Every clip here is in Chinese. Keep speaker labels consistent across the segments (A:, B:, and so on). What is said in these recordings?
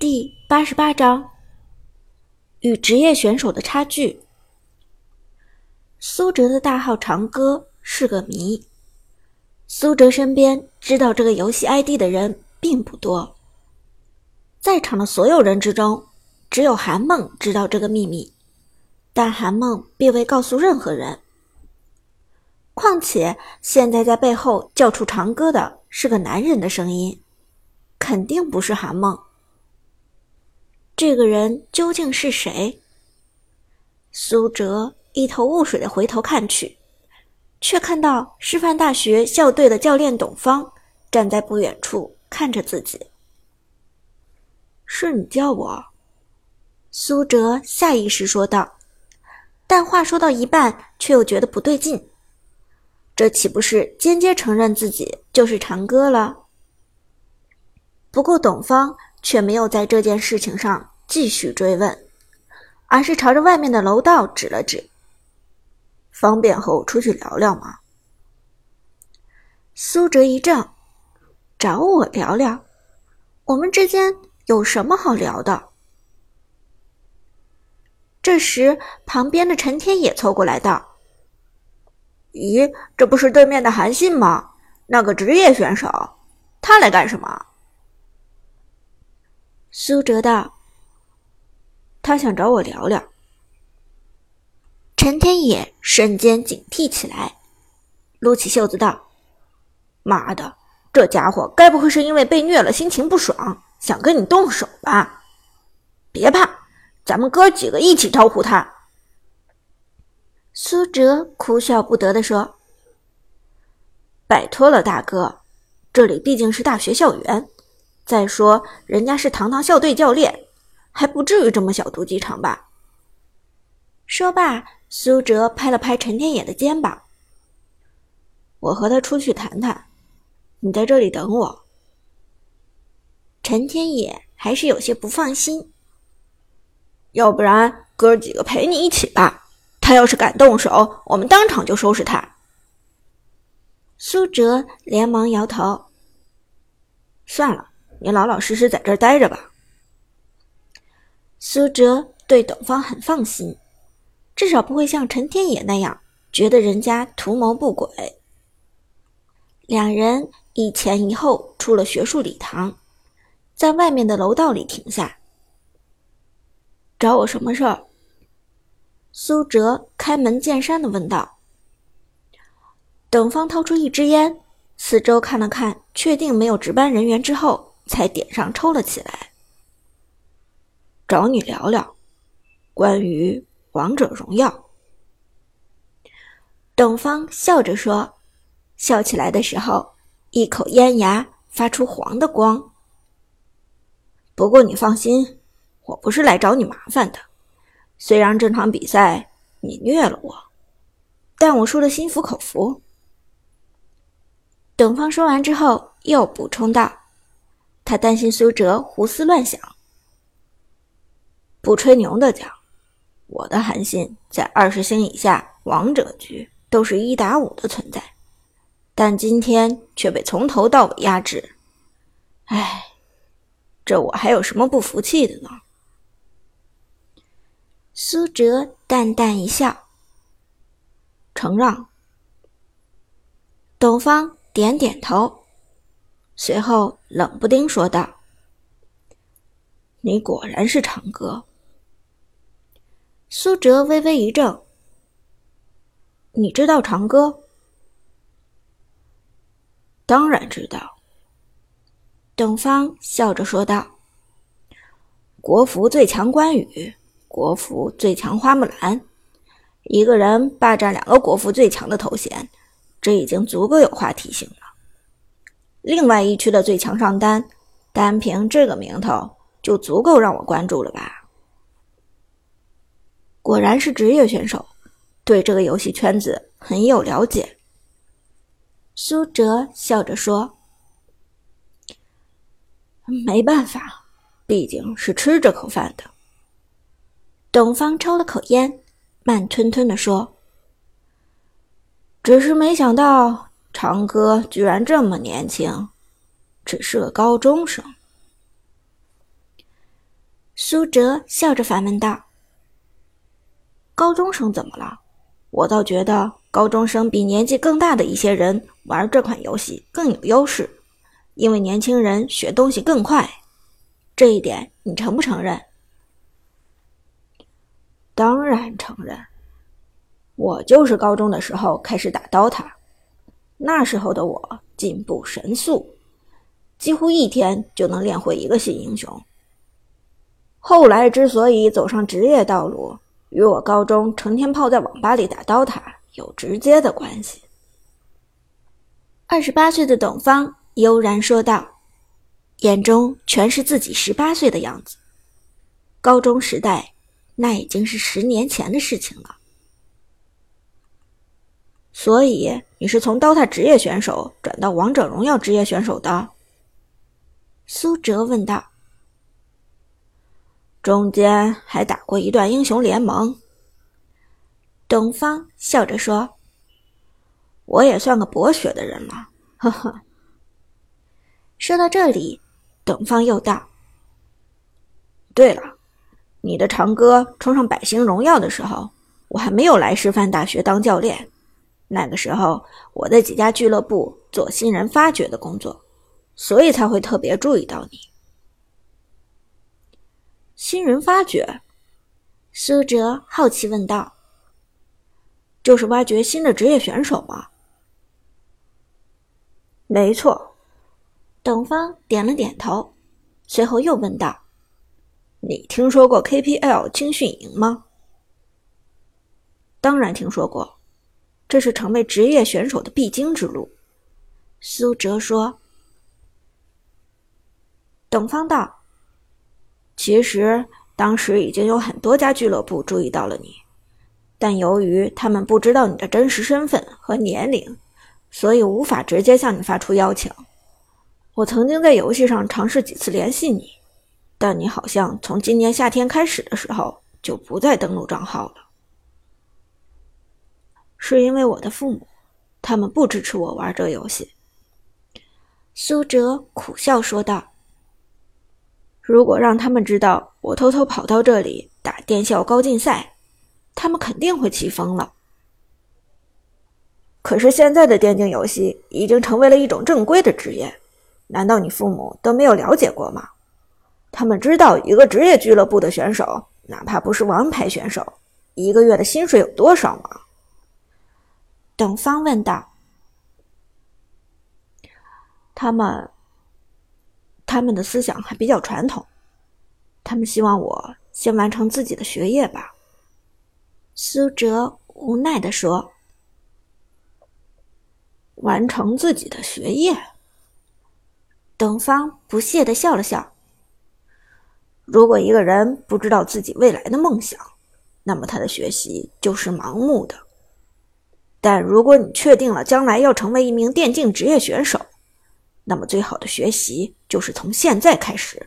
A: 第八十八章与职业选手的差距。苏哲的大号长歌是个谜。苏哲身边知道这个游戏 ID 的人并不多，在场的所有人之中，只有韩梦知道这个秘密，但韩梦并未告诉任何人。况且现在在背后叫出长歌的是个男人的声音，肯定不是韩梦。这个人究竟是谁？苏哲一头雾水的回头看去，却看到师范大学校队的教练董芳站在不远处看着自己。
B: 是你叫我？
A: 苏哲下意识说道，但话说到一半，却又觉得不对劲。这岂不是间接承认自己就是长歌了？不过董芳。却没有在这件事情上继续追问，而是朝着外面的楼道指了指：“
B: 方便和我出去聊聊吗？”
A: 苏哲一怔：“找我聊聊？我们之间有什么好聊的？”这时，旁边的陈天野凑过来道：“
C: 咦，这不是对面的韩信吗？那个职业选手，他来干什么？”
A: 苏哲道：“
B: 他想找我聊聊。”
A: 陈天野瞬间警惕起来，撸起袖子道：“
C: 妈的，这家伙该不会是因为被虐了，心情不爽，想跟你动手吧？别怕，咱们哥几个一起招呼他。”
A: 苏哲哭笑不得的说：“
B: 拜托了，大哥，这里毕竟是大学校园。”再说，人家是堂堂校队教练，还不至于这么小肚鸡肠吧？
A: 说罢，苏哲拍了拍陈天野的肩膀：“
B: 我和他出去谈谈，你在这里等我。”
A: 陈天野还是有些不放心：“
C: 要不然哥几个陪你一起吧？他要是敢动手，我们当场就收拾他。”
A: 苏哲连忙摇头：“
B: 算了。”你老老实实在这儿待着吧。
A: 苏哲对董芳很放心，至少不会像陈天野那样觉得人家图谋不轨。两人一前一后出了学术礼堂，在外面的楼道里停下。
B: 找我什么事儿？
A: 苏哲开门见山的问道。董芳掏出一支烟，四周看了看，确定没有值班人员之后。才点上抽了起来。
B: 找你聊聊，关于王者荣耀。
A: 董芳笑着说，笑起来的时候，一口烟牙发出黄的光。
B: 不过你放心，我不是来找你麻烦的。虽然这场比赛你虐了我，但我输的心服口服。
A: 董芳说完之后，又补充道。他担心苏哲胡思乱想。
B: 不吹牛的讲，我的韩信在二十星以下王者局都是一打五的存在，但今天却被从头到尾压制。唉，这我还有什么不服气的呢？
A: 苏哲淡淡一笑，
B: 承让。
A: 董芳点点头。随后冷不丁说道：“
B: 你果然是长歌。”
A: 苏哲微微一怔：“
B: 你知道长歌？”“当然知道。”
A: 董芳笑着说道：“
B: 国服最强关羽，国服最强花木兰，一个人霸占两个国服最强的头衔，这已经足够有话题性了。”另外一区的最强上单，单凭这个名头就足够让我关注了吧？果然是职业选手，对这个游戏圈子很有了解。
A: 苏哲笑着说：“
B: 没办法，毕竟是吃这口饭的。”
A: 董芳抽了口烟，慢吞吞的说：“
B: 只是没想到。”长歌居然这么年轻，只是个高中生。
A: 苏哲笑着反问道：“
B: 高中生怎么了？我倒觉得高中生比年纪更大的一些人玩这款游戏更有优势，因为年轻人学东西更快。这一点你承不承认？”“
C: 当然承认。我就是高中的时候开始打 DOTA，那时候的我进步神速，几乎一天就能练会一个新英雄。”后来之所以走上职业道路，与我高中成天泡在网吧里打 DOTA 有直接的关系。
A: 二十八岁的董方悠然说道，眼中全是自己十八岁的样子。高中时代，那已经是十年前的事情了。
C: 所以你是从 DOTA 职业选手转到王者荣耀职业选手的？
A: 苏哲问道。
C: 中间还打过一段英雄联盟。
A: 董方笑着说：“
C: 我也算个博学的人了。”呵呵。
A: 说到这里，董方又道：“
C: 对了，你的长歌冲上百星荣耀的时候，我还没有来师范大学当教练。那个时候，我在几家俱乐部做新人发掘的工作，所以才会特别注意到你。”
B: 新人发掘，
A: 苏哲好奇问道：“
C: 就是挖掘新的职业选手吗？”“
B: 没错。”
A: 董方点了点头，随后又问道：“
C: 你听说过 KPL 青训营吗？”“当然听说过，这是成为职业选手的必经之路。”
A: 苏哲说。
B: 董方道。
C: 其实当时已经有很多家俱乐部注意到了你，但由于他们不知道你的真实身份和年龄，所以无法直接向你发出邀请。我曾经在游戏上尝试几次联系你，但你好像从今年夏天开始的时候就不再登录账号了。是因为我的父母，他们不支持我玩这游戏。
A: 苏哲苦笑说道。
C: 如果让他们知道我偷偷跑到这里打电校高竞赛，他们肯定会气疯了。可是现在的电竞游戏已经成为了一种正规的职业，难道你父母都没有了解过吗？他们知道一个职业俱乐部的选手，哪怕不是王牌选手，一个月的薪水有多少吗？
A: 等方问道。
C: 他们。他们的思想还比较传统，他们希望我先完成自己的学业吧。”
A: 苏哲无奈的说。
C: “完成自己的学业？”
A: 等方不屑的笑了笑。
C: “如果一个人不知道自己未来的梦想，那么他的学习就是盲目的。但如果你确定了将来要成为一名电竞职业选手，那么，最好的学习就是从现在开始，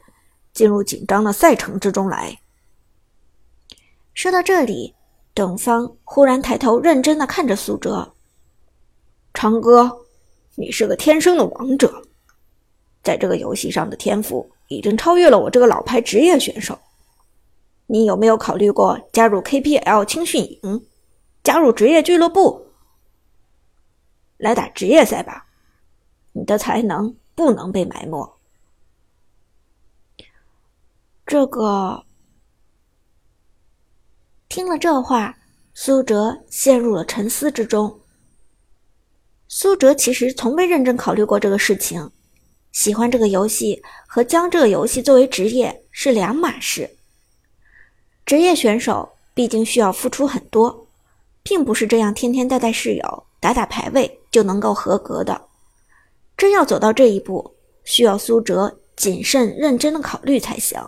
C: 进入紧张的赛程之中来。
A: 说到这里，董方忽然抬头，认真的看着苏哲：“
C: 长哥，你是个天生的王者，在这个游戏上的天赋已经超越了我这个老牌职业选手。你有没有考虑过加入 KPL 青训营，加入职业俱乐部，来打职业赛吧？”你的才能不能被埋没。
A: 这个听了这话，苏哲陷入了沉思之中。苏哲其实从未认真考虑过这个事情。喜欢这个游戏和将这个游戏作为职业是两码事。职业选手毕竟需要付出很多，并不是这样天天带带室友、打打排位就能够合格的。真要走到这一步，需要苏哲谨慎认真的考虑才行。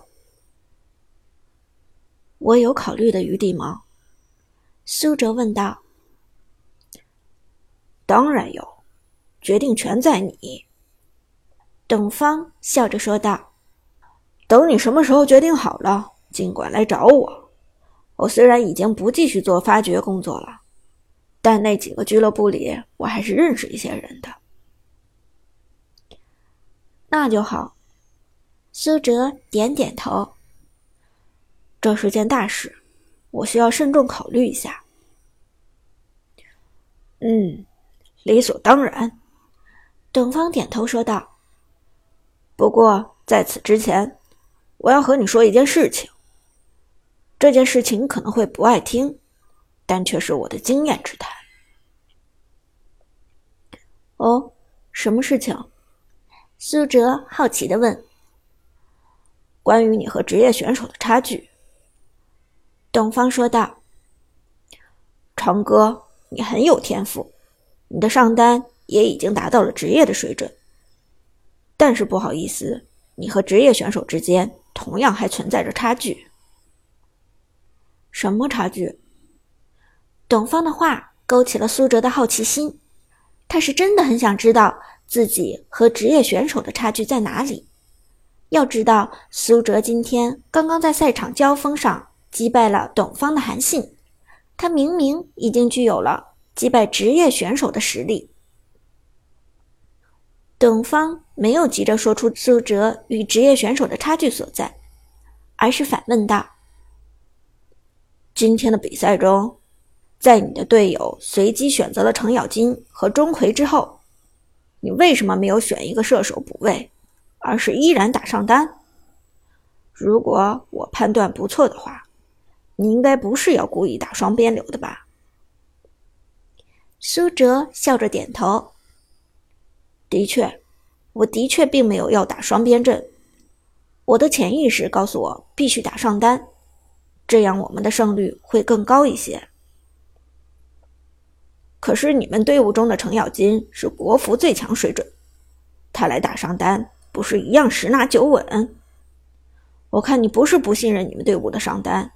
C: 我有考虑的余地吗？
A: 苏哲问道。
C: 当然有，决定权在你。
A: 董方笑着说道。
C: 等你什么时候决定好了，尽管来找我。我虽然已经不继续做发掘工作了，但那几个俱乐部里，我还是认识一些人的。
A: 那就好，苏哲点点头。
C: 这是件大事，我需要慎重考虑一下。
B: 嗯，理所当然。
A: 董方点头说道。
B: 不过在此之前，我要和你说一件事情。这件事情可能会不爱听，但却是我的经验之谈。
C: 哦，什么事情？
A: 苏哲好奇的问。
B: 关于你和职业选手的差距，
A: 董方说道：“
B: 长哥，你很有天赋，你的上单也已经达到了职业的水准。但是不好意思，你和职业选手之间同样还存在着差距。
C: 什么差距？”
A: 董方的话勾起了苏哲的好奇心，他是真的很想知道自己和职业选手的差距在哪里。要知道，苏哲今天刚刚在赛场交锋上击败了董方的韩信，他明明已经具有了击败职业选手的实力。董方没有急着说出苏哲与职业选手的差距所在，而是反问道：“
B: 今天的比赛中，在你的队友随机选择了程咬金和钟馗之后，你为什么没有选一个射手补位？”而是依然打上单。如果我判断不错的话，你应该不是要故意打双边流的吧？
A: 苏哲笑着点头。
B: 的确，我的确并没有要打双边阵。我的潜意识告诉我必须打上单，这样我们的胜率会更高一些。可是你们队伍中的程咬金是国服最强水准，他来打上单。不是一样十拿九稳？我看你不是不信任你们队伍的上单，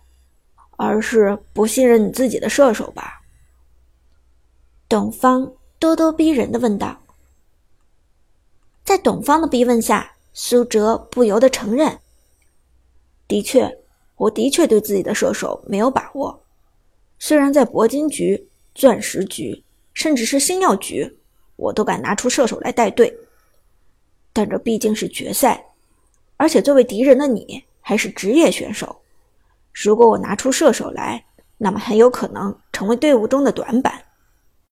B: 而是不信任你自己的射手吧？
A: 董方咄咄逼人的问道。在董方的逼问下，苏哲不由得承认：“
B: 的确，我的确对自己的射手没有把握。虽然在铂金局、钻石局，甚至是星耀局，我都敢拿出射手来带队。”但这毕竟是决赛，而且作为敌人的你还是职业选手。如果我拿出射手来，那么很有可能成为队伍中的短板。